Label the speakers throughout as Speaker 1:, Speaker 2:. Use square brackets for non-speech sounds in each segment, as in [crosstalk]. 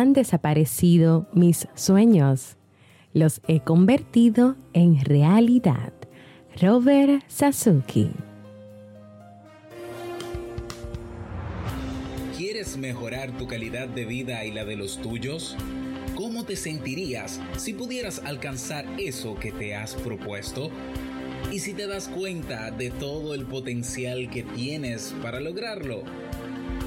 Speaker 1: han desaparecido mis sueños. Los he convertido en realidad. Robert Sasuki.
Speaker 2: ¿Quieres mejorar tu calidad de vida y la de los tuyos? ¿Cómo te sentirías si pudieras alcanzar eso que te has propuesto? ¿Y si te das cuenta de todo el potencial que tienes para lograrlo?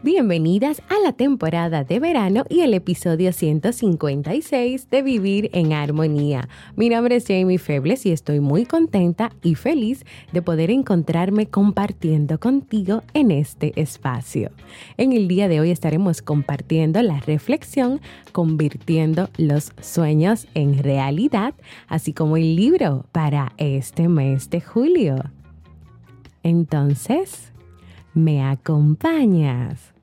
Speaker 1: Bienvenidas a la temporada de verano y el episodio 156 de Vivir en Armonía. Mi nombre es Jamie Febles y estoy muy contenta y feliz de poder encontrarme compartiendo contigo en este espacio. En el día de hoy estaremos compartiendo la reflexión Convirtiendo los sueños en realidad, así como el libro para este mes de julio. Entonces, ¿me acompañas?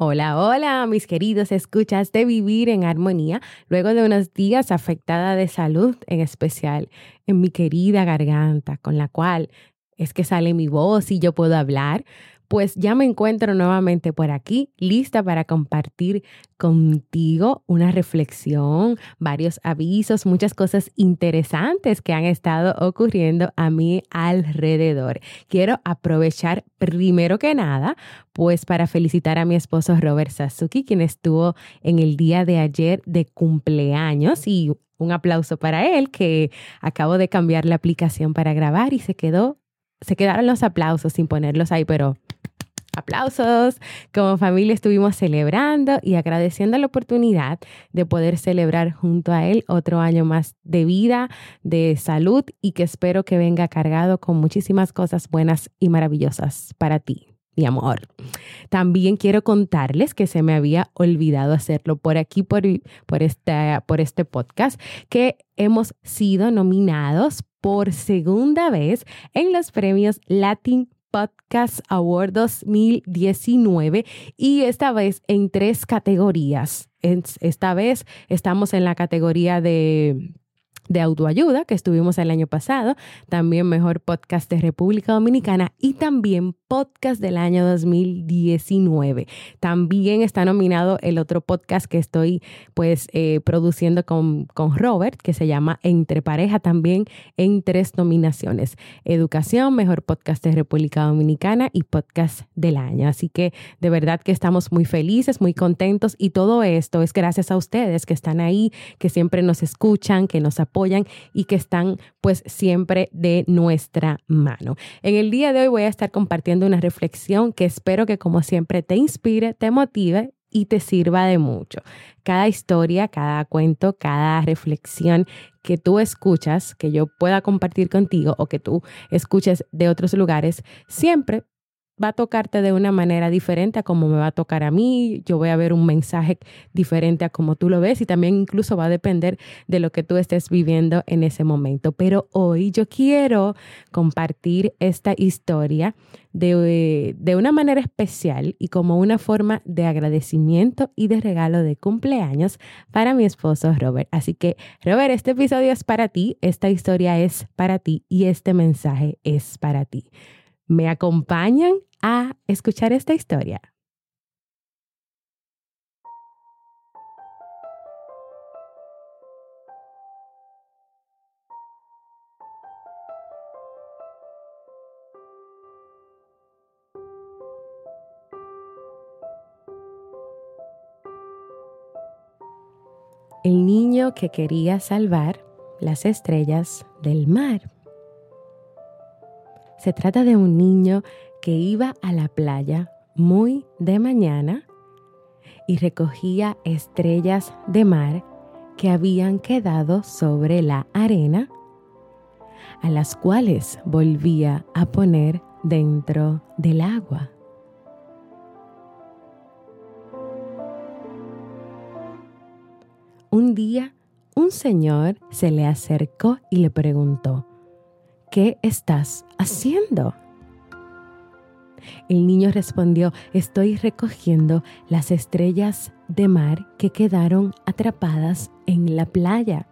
Speaker 1: Hola, hola, mis queridos escuchas de Vivir en Armonía, luego de unos días afectada de salud, en especial en mi querida garganta, con la cual es que sale mi voz y yo puedo hablar, pues ya me encuentro nuevamente por aquí, lista para compartir contigo una reflexión, varios avisos, muchas cosas interesantes que han estado ocurriendo a mi alrededor. Quiero aprovechar primero que nada, pues para felicitar a mi esposo Robert Sasuki, quien estuvo en el día de ayer de cumpleaños y un aplauso para él que acabo de cambiar la aplicación para grabar y se quedó se quedaron los aplausos sin ponerlos ahí, pero aplausos. Como familia estuvimos celebrando y agradeciendo la oportunidad de poder celebrar junto a él otro año más de vida, de salud y que espero que venga cargado con muchísimas cosas buenas y maravillosas para ti. Mi amor. También quiero contarles que se me había olvidado hacerlo por aquí, por, por, este, por este podcast, que hemos sido nominados por segunda vez en los premios Latin Podcast Award 2019 y esta vez en tres categorías. Esta vez estamos en la categoría de de autoayuda que estuvimos el año pasado, también mejor podcast de República Dominicana y también podcast del año 2019. También está nominado el otro podcast que estoy pues eh, produciendo con, con Robert, que se llama Entre Pareja, también en tres nominaciones. Educación, mejor podcast de República Dominicana y podcast del año. Así que de verdad que estamos muy felices, muy contentos y todo esto es gracias a ustedes que están ahí, que siempre nos escuchan, que nos apoyan y que están pues siempre de nuestra mano. En el día de hoy voy a estar compartiendo una reflexión que espero que como siempre te inspire, te motive y te sirva de mucho. Cada historia, cada cuento, cada reflexión que tú escuchas, que yo pueda compartir contigo o que tú escuches de otros lugares, siempre va a tocarte de una manera diferente a como me va a tocar a mí, yo voy a ver un mensaje diferente a como tú lo ves y también incluso va a depender de lo que tú estés viviendo en ese momento. Pero hoy yo quiero compartir esta historia de, de una manera especial y como una forma de agradecimiento y de regalo de cumpleaños para mi esposo Robert. Así que, Robert, este episodio es para ti, esta historia es para ti y este mensaje es para ti. ¿Me acompañan a escuchar esta historia? El niño que quería salvar las estrellas del mar. Se trata de un niño que iba a la playa muy de mañana y recogía estrellas de mar que habían quedado sobre la arena, a las cuales volvía a poner dentro del agua. Un día un señor se le acercó y le preguntó, ¿qué estás haciendo? El niño respondió, estoy recogiendo las estrellas de mar que quedaron atrapadas en la playa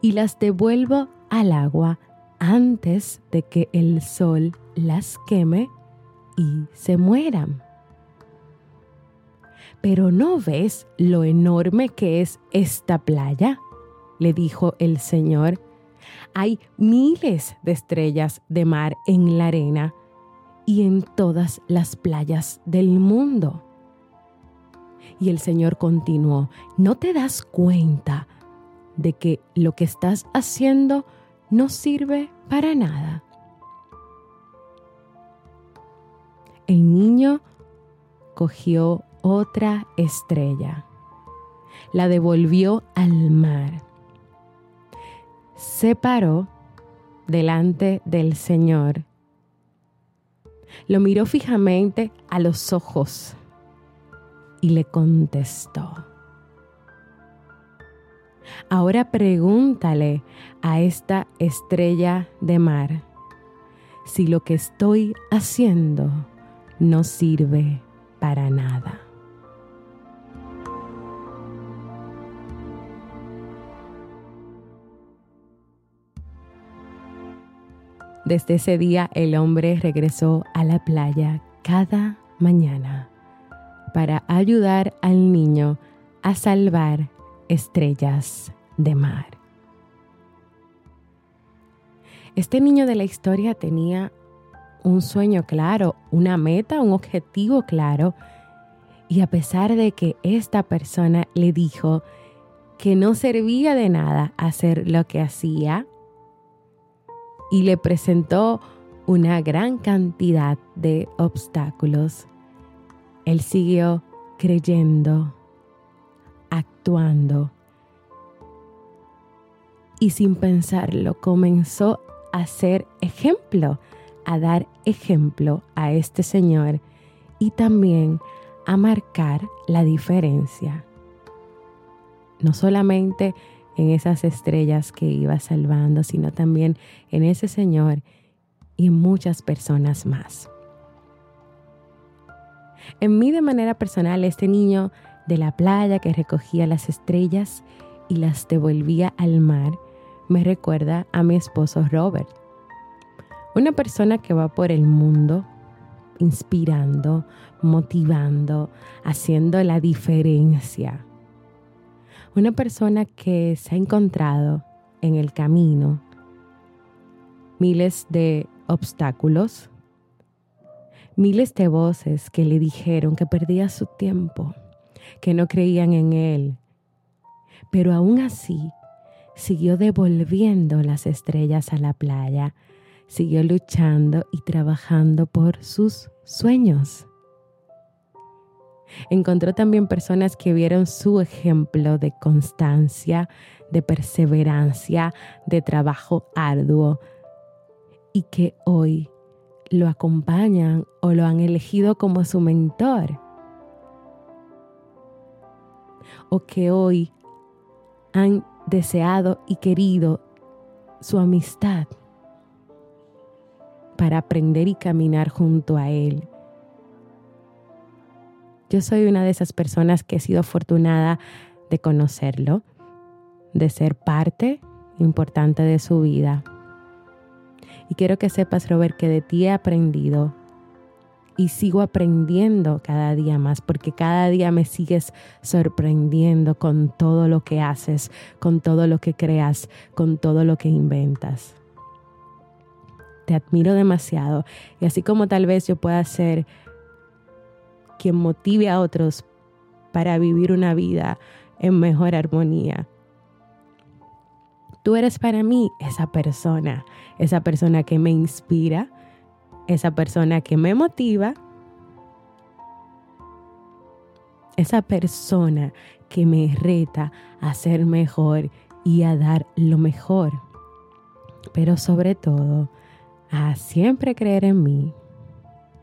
Speaker 1: y las devuelvo al agua antes de que el sol las queme y se mueran. Pero ¿no ves lo enorme que es esta playa? le dijo el Señor. Hay miles de estrellas de mar en la arena y en todas las playas del mundo. Y el Señor continuó, ¿no te das cuenta de que lo que estás haciendo no sirve para nada? El niño cogió otra estrella, la devolvió al mar, se paró delante del Señor lo miró fijamente a los ojos y le contestó. Ahora pregúntale a esta estrella de mar si lo que estoy haciendo no sirve para nada. Desde ese día el hombre regresó a la playa cada mañana para ayudar al niño a salvar estrellas de mar. Este niño de la historia tenía un sueño claro, una meta, un objetivo claro, y a pesar de que esta persona le dijo que no servía de nada hacer lo que hacía, y le presentó una gran cantidad de obstáculos. Él siguió creyendo, actuando y sin pensarlo comenzó a ser ejemplo, a dar ejemplo a este Señor y también a marcar la diferencia. No solamente en esas estrellas que iba salvando, sino también en ese Señor y en muchas personas más. En mí de manera personal, este niño de la playa que recogía las estrellas y las devolvía al mar, me recuerda a mi esposo Robert. Una persona que va por el mundo inspirando, motivando, haciendo la diferencia una persona que se ha encontrado en el camino miles de obstáculos, miles de voces que le dijeron que perdía su tiempo, que no creían en él, pero aún así siguió devolviendo las estrellas a la playa, siguió luchando y trabajando por sus sueños. Encontró también personas que vieron su ejemplo de constancia, de perseverancia, de trabajo arduo y que hoy lo acompañan o lo han elegido como su mentor. O que hoy han deseado y querido su amistad para aprender y caminar junto a Él yo soy una de esas personas que he sido afortunada de conocerlo, de ser parte importante de su vida. Y quiero que sepas, Robert, que de ti he aprendido y sigo aprendiendo cada día más, porque cada día me sigues sorprendiendo con todo lo que haces, con todo lo que creas, con todo lo que inventas. Te admiro demasiado y así como tal vez yo pueda ser quien motive a otros para vivir una vida en mejor armonía. Tú eres para mí esa persona, esa persona que me inspira, esa persona que me motiva, esa persona que me reta a ser mejor y a dar lo mejor. Pero sobre todo, a siempre creer en mí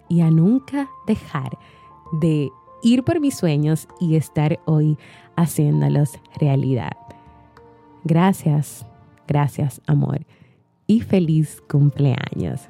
Speaker 1: y a nunca dejar de ir por mis sueños y estar hoy haciéndolos realidad. Gracias, gracias amor y feliz cumpleaños.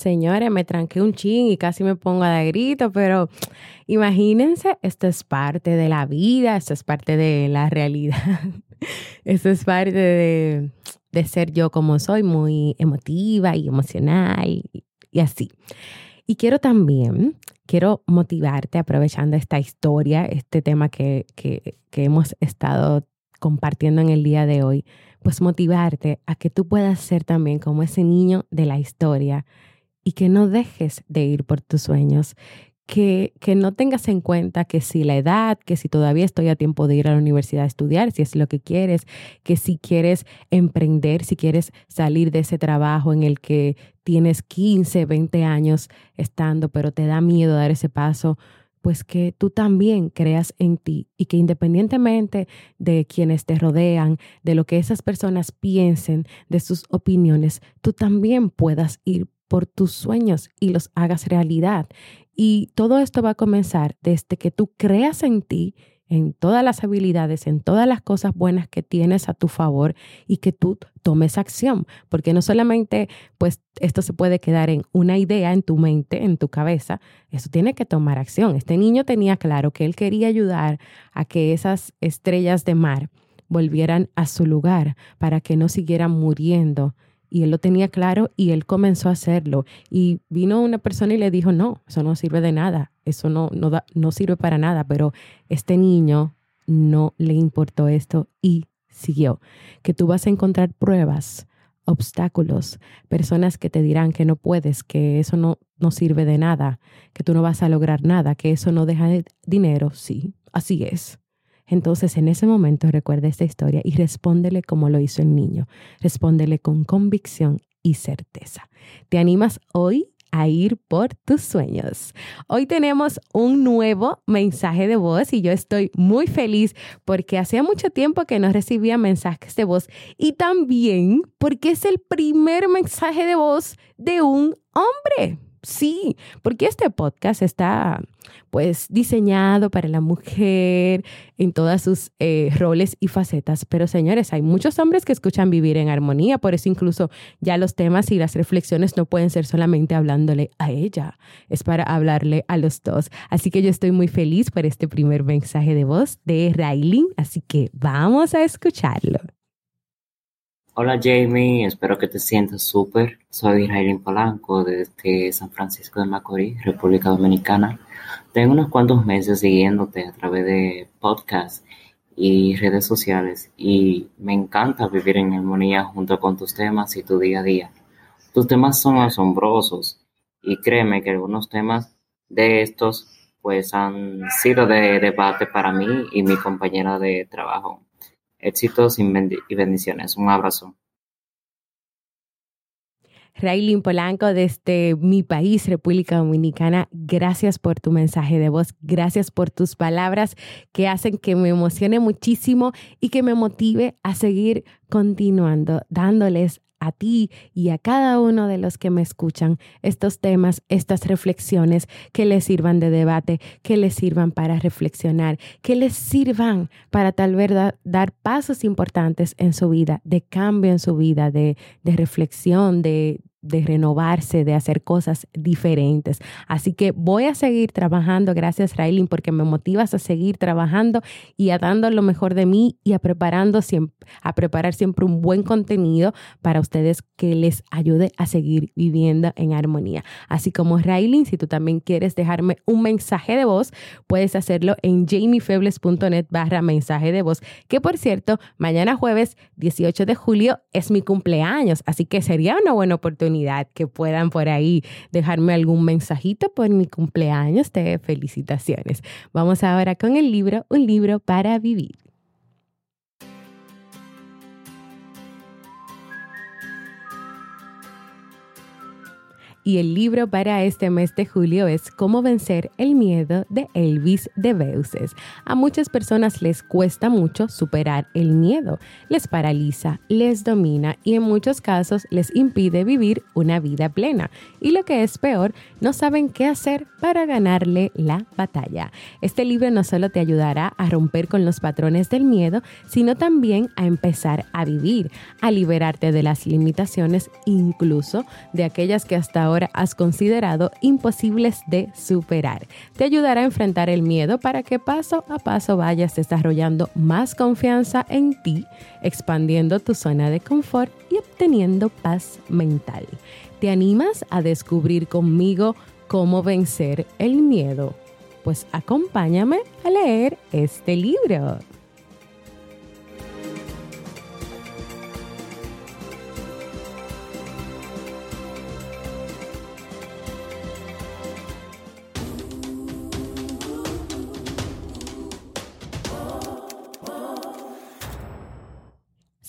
Speaker 1: Señores, me tranqué un chin y casi me pongo a dar grito, pero imagínense, esto es parte de la vida, esto es parte de la realidad, [laughs] esto es parte de, ser yo como soy, muy emotiva y emocional y, así. Y quiero también, quiero motivarte aprovechando esta historia, este tema que, que, que hemos estado compartiendo en el día de hoy, pues motivarte a que tú puedas ser también como ese niño de la historia y que no dejes de ir por tus sueños, que, que, no tengas en cuenta que si la edad, que si todavía estoy a tiempo de ir a la universidad a estudiar, si es lo que quieres, que si quieres emprender, si quieres salir de ese trabajo en el que tienes 15, 20 años estando, pero te da miedo dar ese paso, pues que tú también creas en ti y que independientemente de quienes te rodean, de lo que esas personas piensen, de sus opiniones, tú también puedas ir por tus sueños y los hagas realidad. Y todo esto va a comenzar desde que tú creas en ti, en todas las habilidades, en todas las cosas buenas que tienes a tu favor y que tú tomes acción, porque no solamente pues esto se puede quedar en una idea en tu mente, en tu cabeza, eso tiene que tomar acción. Este niño tenía claro que él quería ayudar a que esas estrellas de mar volvieran a su lugar para que no siguieran muriendo y él lo tenía claro y él comenzó a hacerlo. Y vino una persona y le dijo, no, eso no sirve de nada, eso no, no, no sirve para nada, pero este niño no le importó esto y siguió. Que tú vas a encontrar pruebas, obstáculos, personas que te dirán que no puedes, que eso no, no sirve de nada, que tú no vas a lograr nada, que eso no deja de dinero. Sí, así es. Entonces, en ese momento, recuerda esta historia y respóndele como lo hizo el niño. Respóndele con convicción y certeza. ¿Te animas hoy a ir por tus sueños. Hoy tenemos un nuevo mensaje de voz y yo estoy muy feliz porque hacía mucho tiempo que no recibía mensajes de voz y también porque es el primer mensaje de voz de un hombre. Sí, porque este podcast está pues diseñado para la mujer en todas sus eh, roles y facetas. Pero señores, hay muchos hombres que escuchan vivir en armonía, por eso incluso ya los temas y las reflexiones no pueden ser solamente hablándole a ella, es para hablarle a los dos. Así que yo estoy muy feliz por este primer mensaje de voz de Raylin, así que vamos a escucharlo.
Speaker 3: Hola Jamie, espero que te sientas súper. Soy Raylin Polanco desde San Francisco de Macorís, República Dominicana. Tengo unos cuantos meses siguiéndote a través de podcasts y redes sociales y me encanta vivir en armonía junto con tus temas y tu día a día. Tus temas son asombrosos y créeme que algunos temas de estos pues han sido de debate para mí y mi compañera de trabajo. Éxitos y bendiciones. Un abrazo.
Speaker 1: Raylin Polanco desde mi país, República Dominicana, gracias por tu mensaje de voz, gracias por tus palabras que hacen que me emocione muchísimo y que me motive a seguir continuando, dándoles a ti y a cada uno de los que me escuchan estos temas, estas reflexiones que les sirvan de debate, que les sirvan para reflexionar, que les sirvan para tal vez dar pasos importantes en su vida, de cambio en su vida, de, reflexión, de, de renovarse, de hacer cosas diferentes. Así que voy a seguir trabajando, gracias Raylin, porque me motivas a seguir trabajando y a dando lo mejor de mí y a preparando siempre, a preparar siempre un buen contenido para ustedes que les ayude a seguir viviendo en armonía. Así como Raylin, si tú también quieres dejarme un mensaje de voz, puedes hacerlo en jamiefebles.net barra mensaje de voz, que por cierto, mañana jueves 18 de julio es mi cumpleaños, así que sería una buena oportunidad que puedan por ahí dejarme algún mensajito por mi cumpleaños de felicitaciones. Vamos ahora con el libro, un libro para vivir. Y el libro para este mes de julio es Cómo vencer el miedo de Elvis de Beuces. A muchas personas les cuesta mucho superar el miedo, les paraliza, les domina y en muchos casos les impide vivir una vida plena. Y lo que es peor, no saben qué hacer para ganarle la batalla. Este libro no solo te ayudará a romper con los patrones del miedo, sino también a empezar a vivir, a liberarte de las limitaciones, incluso de aquellas que hasta has considerado imposibles de superar. Te ayudará a enfrentar el miedo para que paso a paso vayas desarrollando más confianza en ti, expandiendo tu zona de confort y obteniendo paz mental. ¿Te animas a descubrir conmigo cómo vencer el miedo? Pues acompáñame a leer este libro.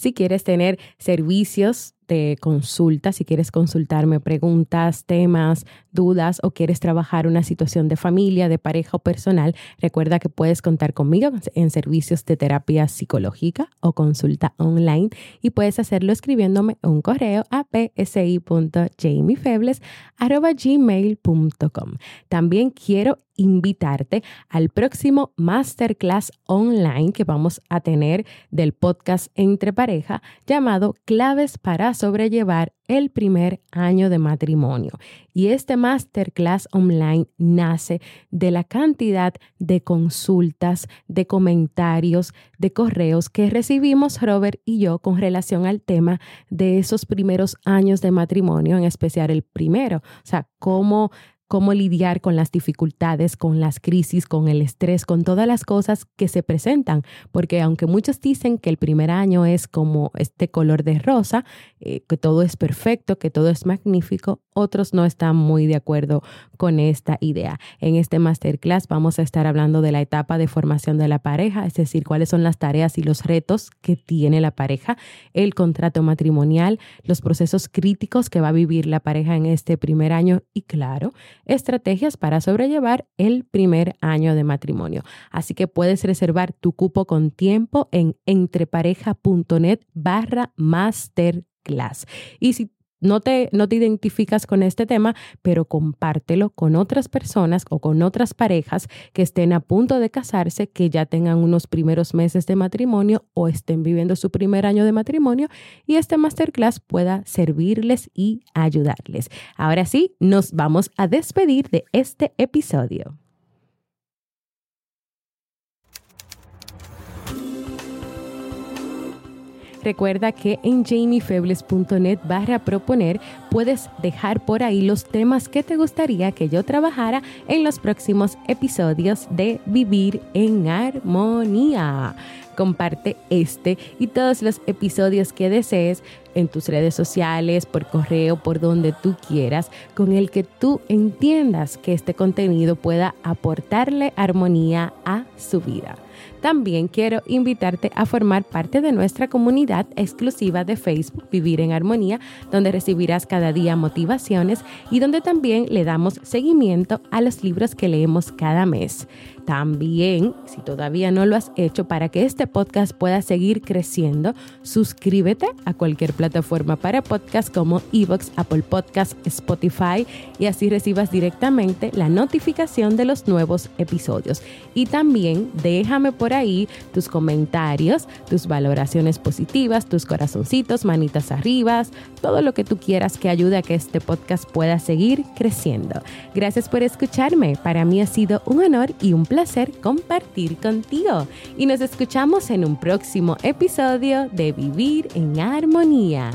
Speaker 1: Si quieres tener servicios de consulta, si quieres consultarme preguntas, temas, dudas o quieres trabajar una situación de familia, de pareja o personal, recuerda que puedes contar conmigo en servicios de terapia psicológica o consulta online y puedes hacerlo escribiéndome un correo a psi.jamiefebles.gmail.com. También quiero invitarte al próximo masterclass online que vamos a tener del podcast Entre Pareja llamado Claves para sobrellevar el primer año de matrimonio. Y este masterclass online nace de la cantidad de consultas, de comentarios, de correos que recibimos Robert y yo con relación al tema de esos primeros años de matrimonio, en especial el primero. O sea, cómo cómo lidiar con las dificultades, con las crisis, con el estrés, con todas las cosas que se presentan, porque aunque muchos dicen que el primer año es como este color de rosa, eh, que todo es perfecto, que todo es magnífico, otros no están muy de acuerdo con esta idea. En este masterclass vamos a estar hablando de la etapa de formación de la pareja, es decir, cuáles son las tareas y los retos que tiene la pareja, el contrato matrimonial, los procesos críticos que va a vivir la pareja en este primer año y claro, estrategias para sobrellevar el primer año de matrimonio. Así que puedes reservar tu cupo con tiempo en entrepareja.net barra masterclass. Y si no te, no te identificas con este tema, pero compártelo con otras personas o con otras parejas que estén a punto de casarse, que ya tengan unos primeros meses de matrimonio o estén viviendo su primer año de matrimonio y este masterclass pueda servirles y ayudarles. Ahora sí, nos vamos a despedir de este episodio. Recuerda que en jamiefebles.net barra proponer puedes dejar por ahí los temas que te gustaría que yo trabajara en los próximos episodios de Vivir en Armonía. Comparte este y todos los episodios que desees en tus redes sociales, por correo, por donde tú quieras, con el que tú entiendas que este contenido pueda aportarle armonía a su vida. También quiero invitarte a formar parte de nuestra comunidad exclusiva de Facebook Vivir en Armonía, donde recibirás cada día motivaciones y donde también le damos seguimiento a los libros que leemos cada mes. También, si todavía no lo has hecho, para que este podcast pueda seguir creciendo, suscríbete a cualquier plataforma para podcast como Evox, Apple Podcast, Spotify y así recibas directamente la notificación de los nuevos episodios. Y también déjame por ahí tus comentarios, tus valoraciones positivas, tus corazoncitos, manitas arriba, todo lo que tú quieras que ayude a que este podcast pueda seguir creciendo. Gracias por escucharme. Para mí ha sido un honor y un placer compartir contigo. Y nos escuchamos en un próximo episodio de Vivir en Armonía.